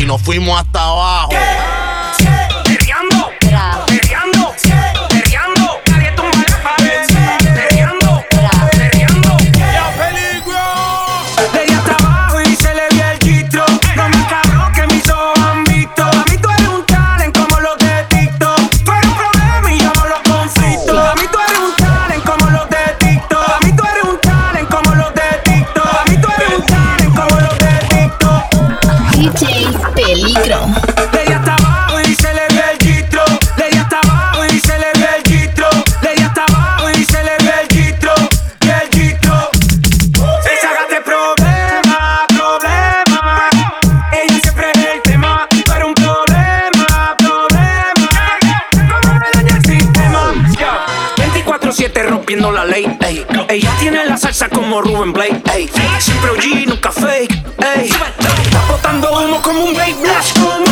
Y nos fuimos hasta abajo. rompiendo la ley. Ey. Ella tiene la salsa como Ruben Blake. Ey. Siempre OG, nunca fake. Ey. Está botando humo como un Blade Blast.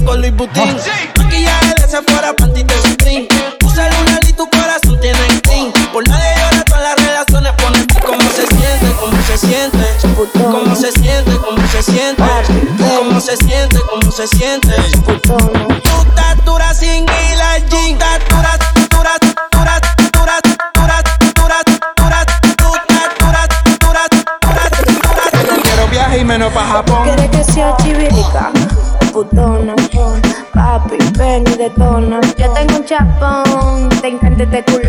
Gucci con Louis Vuitton. Ah. Maquillaje de Sephora, panty de Supreme. Tu celular y tu corazón tienen clean. Por nadie llora, todas las relaciones ponen cómo se siente, cómo se siente. Cómo se siente, cómo se siente. Ah, cómo se siente, cómo se siente. la ponte, encántete culo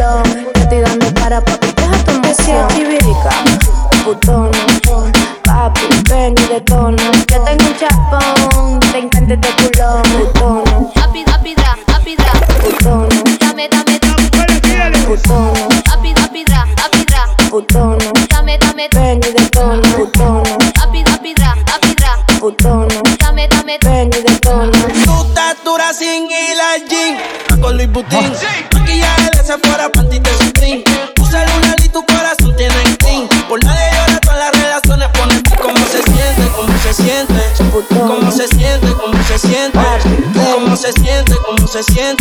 me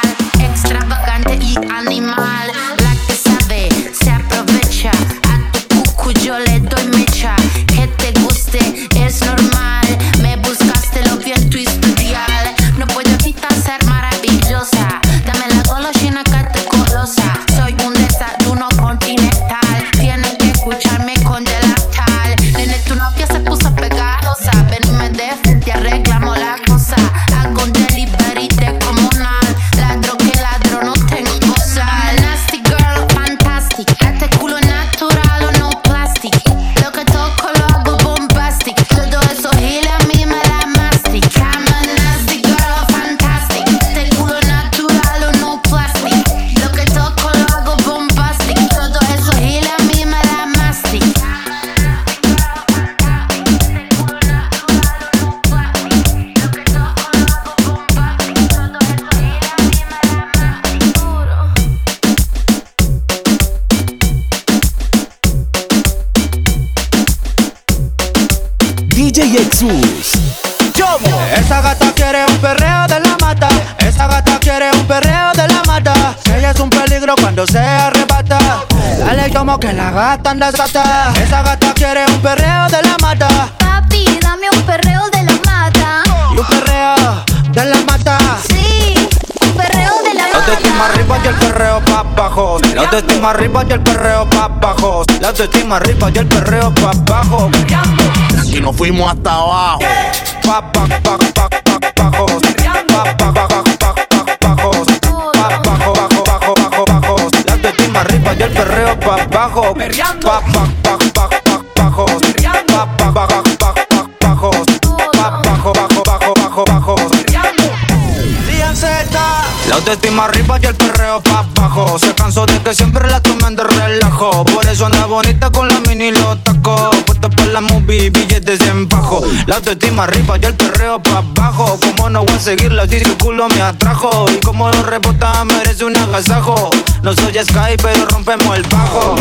Esa gata quiere un perreo de la mata. Papi, dame un perreo de la mata. Y un perreo de la mata. Sí, un perreo de la La autoestima arriba y el perreo pa' abajo. La autoestima arriba y el perreo pa' abajo. La autoestima arriba y el perreo pa' abajo. Y nos fuimos hasta abajo. Pa' pa' pa' pa' pa' abajo. Pa' pa' pa' pa' pa' pa' abajo. Pa' pa' abajo. Pa' bajo, bajo, bajo, bajo, bajo. La autoestima arriba y el perreo pa' abajo. Se cansó de que siempre la tomen de relajo. Por eso anda bonita con la mini y los tacos. Puesta por la movie, billetes en bajo. La autoestima arriba y el perreo pa' abajo. Como no voy a seguirla si su culo me atrajo Y como lo rebota merece un agasajo No soy Sky pero rompemos el bajo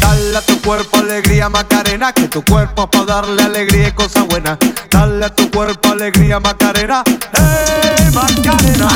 Dale a tu cuerpo alegría Macarena, que tu cuerpo pa' darle alegría y cosa buena. Dale a tu cuerpo alegría Macarena, hey Macarena.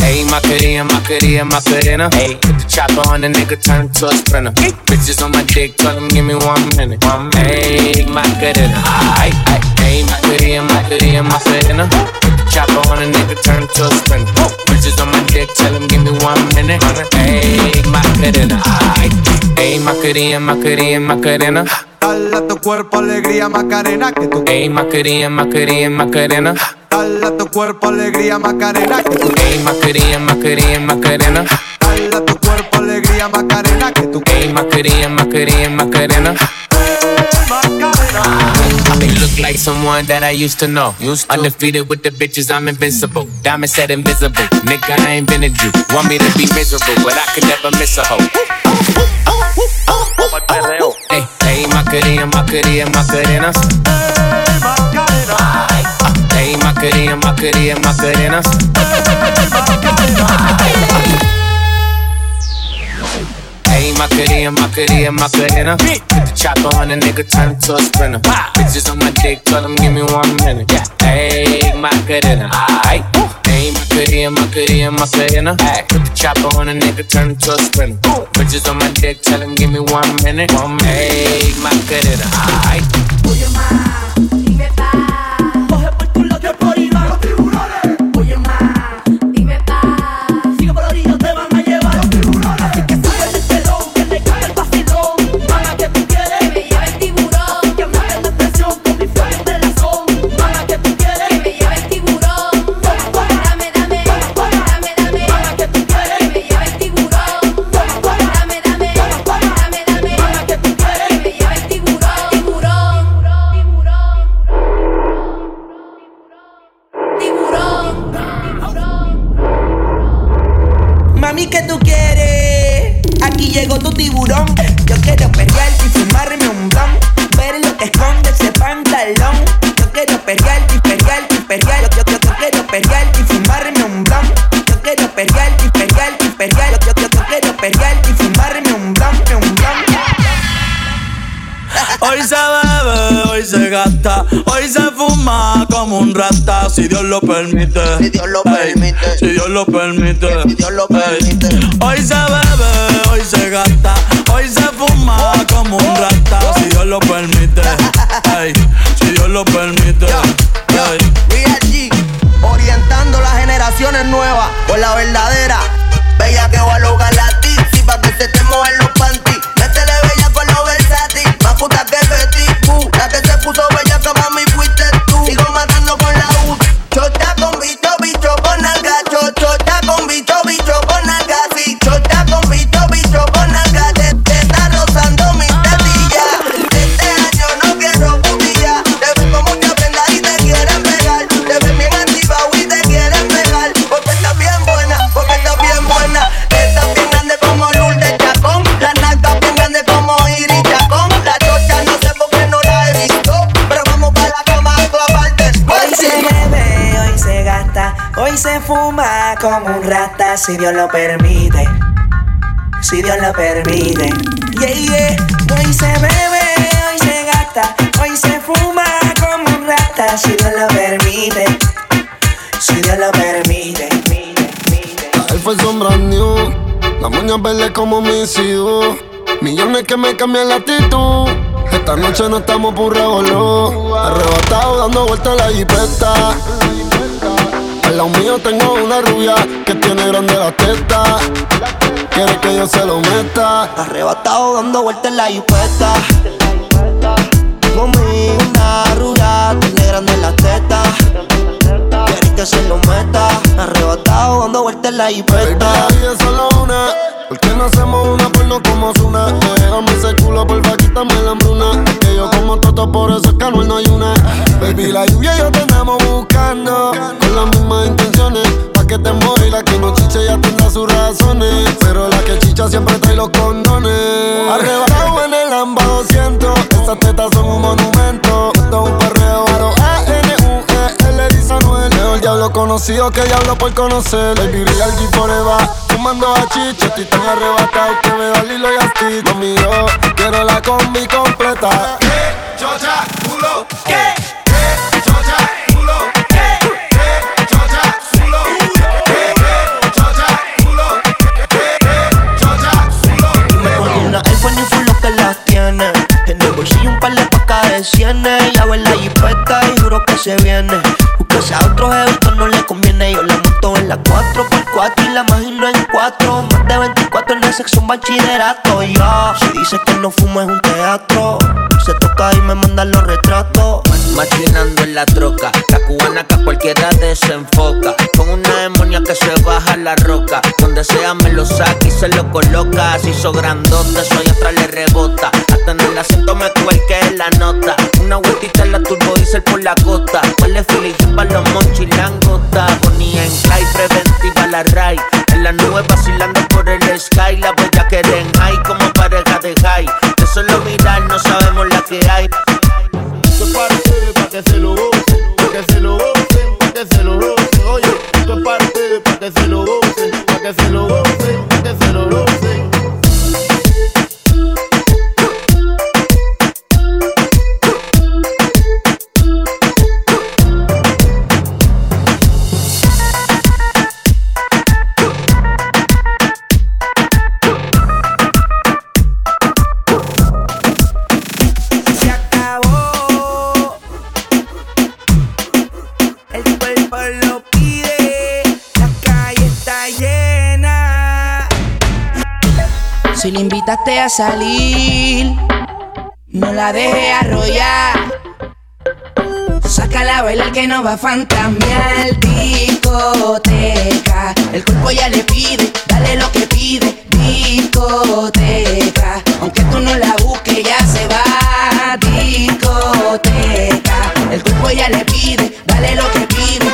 Hey, Macarena, Macarena, Macarena. Hey, put the chopper on the nigga, turn to a sprinter. Bitches on my dick, tell them give me one minute. One minute. Hey, Macarena. Ay, ay, hey, Macarena, Macarena, Macarena. Put the chopper on the nigga, turn to a sprinter. Bitches on my dick, tell them give me one minute. Hey, Macarena. Ay, hey, Macarena, Macarena, Macarena. Macarena. Dale a tu cuerpo alegría Macarena, que tu Hey, Macarena, Macarena, Macarena. Dale a tu cuerpo alegría Macarena, que tu Hey, Macarena, Macarena, Macarena. Dale a tu cuerpo alegría Macarena, que tu Hey, eh, Macarena, Macarena, Macarena. You look like someone that I used to know. Used to. Undefeated with the bitches, I'm invincible. Diamond said invisible. Nigga, I ain't been a Jew. Want me to be miserable, but I could never miss a hoe. Hey, hey, Macarena, Macarena, Macarena. Hey, Macarena, Macarena, Macarena. Hey, Macarena, Macarena, Macarena. Put the chopper on a nigga, turn it to a sprinter. Bitches on my dick, tell them give me one minute. Hey, Macarena. Ay. Hey, Macarena, Macarena, Macarena. Put the chopper on a nigga, turn it to a sprinter. Bitches on my dick, tell them give me one minute. One minute. Hey, Macarena. Ay. Coge Yo quiero perrear y perrear y perrear. Yo, yo, yo, yo quiero perrear y fumarme un blon. Yo quiero perrear y perrear y perrear. Yo, yo, yo, yo quiero perrear y fumarme un blon, un blon. Hoy se bebe, hoy se gasta, hoy se fuma como un rata, si Dios lo permite. Si Dios lo Ey, permite. Si Dios lo permite. Si Dios lo Ey, permite. Hoy se bebe, hoy se gasta, hoy se fuma como un rata, si Dios lo permite. Ey, lo permite. Real G, orientando las generaciones nuevas con la verdadera. Bella que va a lograr como un rata si Dios lo permite. Si Dios lo permite. Yeah, yeah. Hoy se bebe, hoy se gasta, hoy se fuma como un rata si Dios lo permite. Si Dios lo permite. El fue sombra new, las moñas verdes como mis hijos. Millones que me cambian la actitud. Esta noche no estamos por revolú. Arrebatado dando vueltas a la jipeta. Al lado mío tengo una rubia que tiene grande la teta. Quiere que yo se lo meta. Arrebatado dando vueltas en la jipeta. Conmigo una rubia, tiene grande la teta. Quiere que se lo meta. Arrebatado dando vueltas en la jipeta. solo una. ¿Por qué no hacemos una porno como Zuna? Déjame ese culo, porfa, quítame la hambruna. Es que yo como toto, por eso es que no hay una. Baby, la lluvia y yo te andamos buscando. Con las mismas intenciones. Pa' que te mueva y la que no chicha ya tendrá sus razones. Pero la que chicha siempre trae los condones. Arrebatado en el AMBA 200. Esas tetas son un monumento. Esto es un perreo aro A-N-U-E-L dice Anuel. Mejor diablo conocido que diablo por conocer. Baby, real G forever. Fumando a chicha, estoy tan arrebatado que veo a Lilo y a Stitch. Conmigo, quiero la combi completa. chocha, culo, ¿qué? chocha, culo, ¿qué? chocha, culo, ¿qué? chocha, culo, ¿qué? chocha, culo. Me pone una iPhone y full lo que las tiene. En el bolsillo un par de pacas de cienes. Ya ve la jipeta y juro que se viene. Buscase a otro esto no le conviene. Yo la monto en la 4x4 y la imagino en 4. Más de 24 en sexo un bachillerato. Yo, si dice que no fumo es un teatro. Se toca y me mandan los retratos. Machinando en la troca, la cubana que a cualquiera desenfoca. Con una demonia que se baja la roca. Donde sea me lo saca y se lo coloca. Así hizo grandote, soy atrás le rebota. Hasta en el acento me cuelque la nota. Una vueltita en la turbo diesel por la costa. Huele feliz para los monchis langota. Ponía en clay preventiva la ray. En la nube vacilando por el sky. La bella que den que a salir, no la deje arrollar. Sácala a bailar que no va a fantamear discoteca. El cuerpo ya le pide, dale lo que pide, discoteca. Aunque tú no la busques, ya se va, discoteca. El cuerpo ya le pide, dale lo que pide,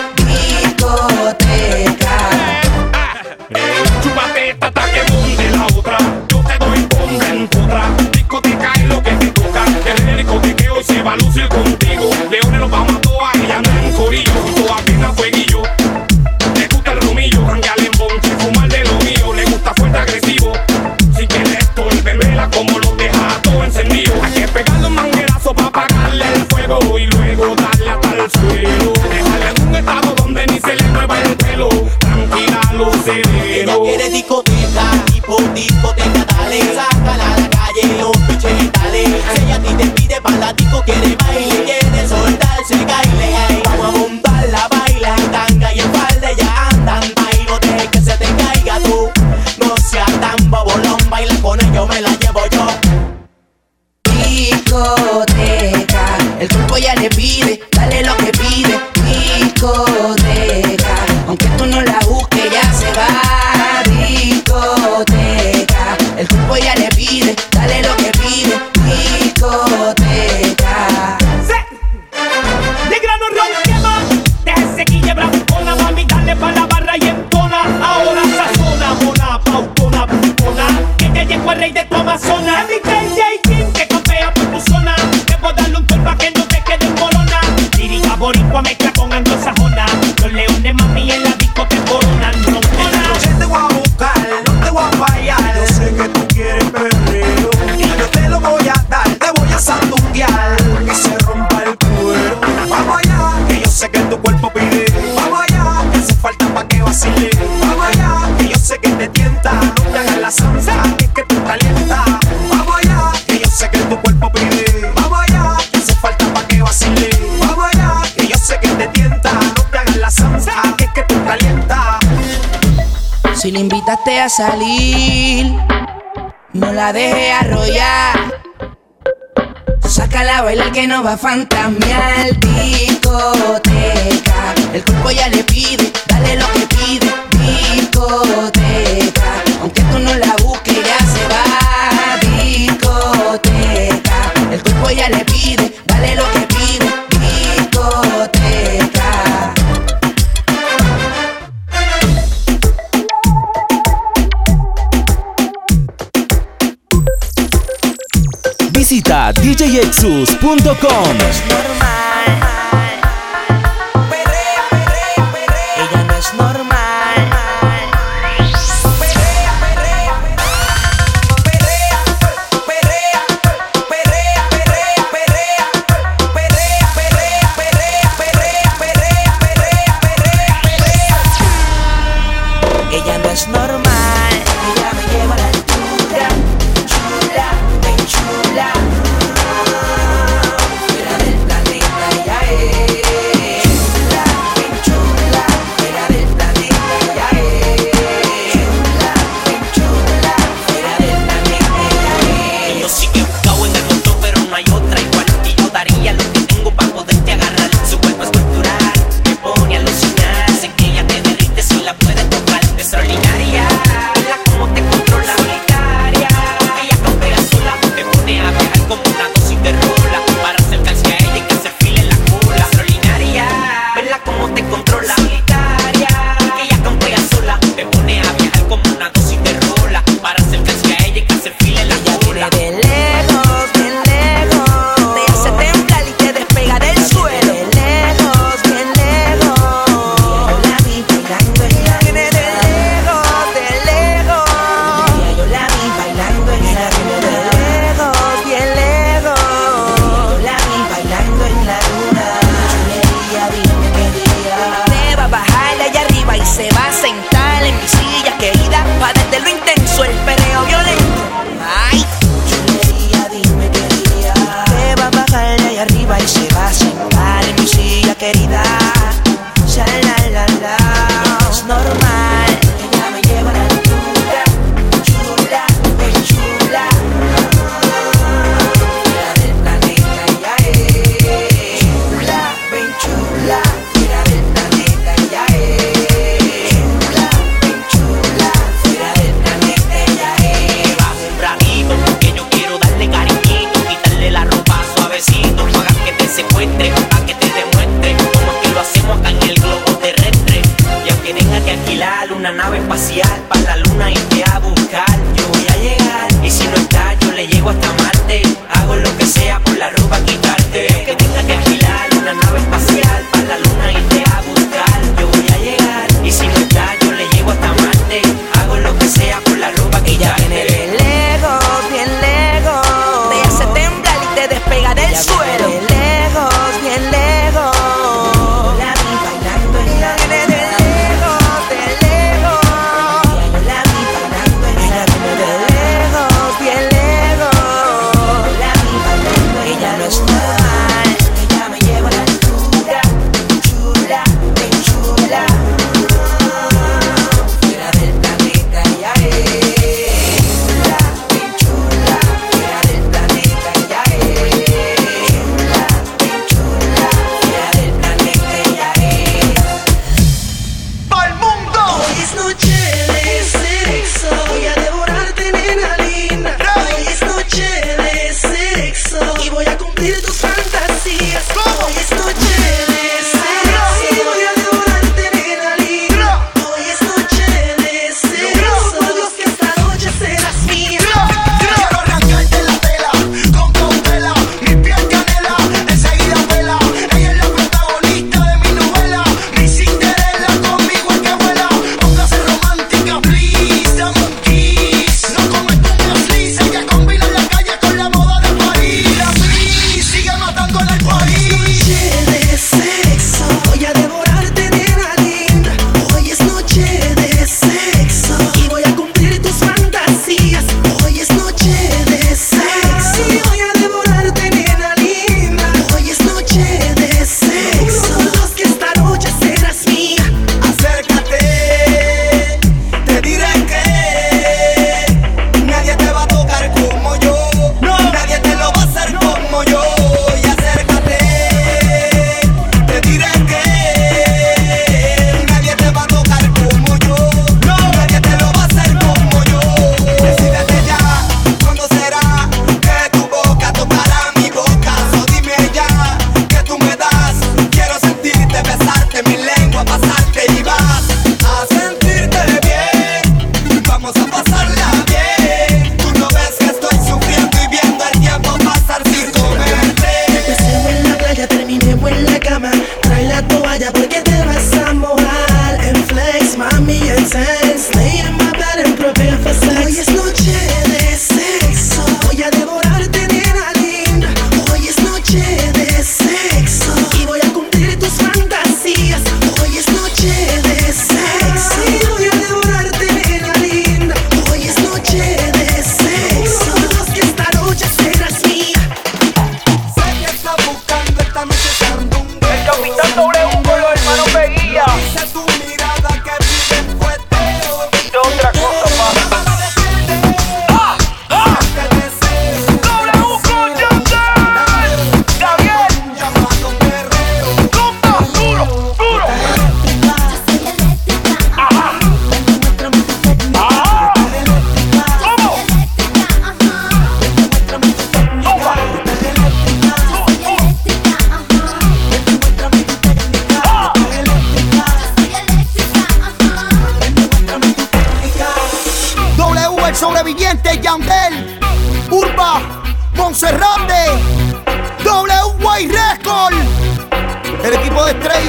a salir. No la dejes arrollar. Sácala a bailar que no va a fantasmear. Discoteca. El cuerpo ya le pide, dale lo que pide. Discoteca. djexus.com.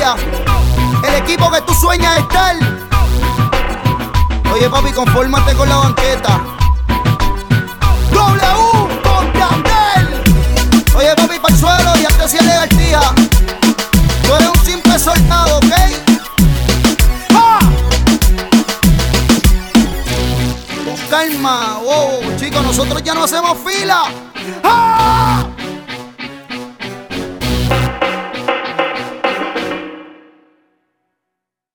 El equipo que tú sueñas estar. Oye, papi, confórmate con la banqueta. W con Candel. Oye, papi, para el suelo y antes si legaltía. Tú eres un simple soldado, ¿ok? ¡Ah! Calma, wow, chicos, nosotros ya no hacemos fila. ¡Ah!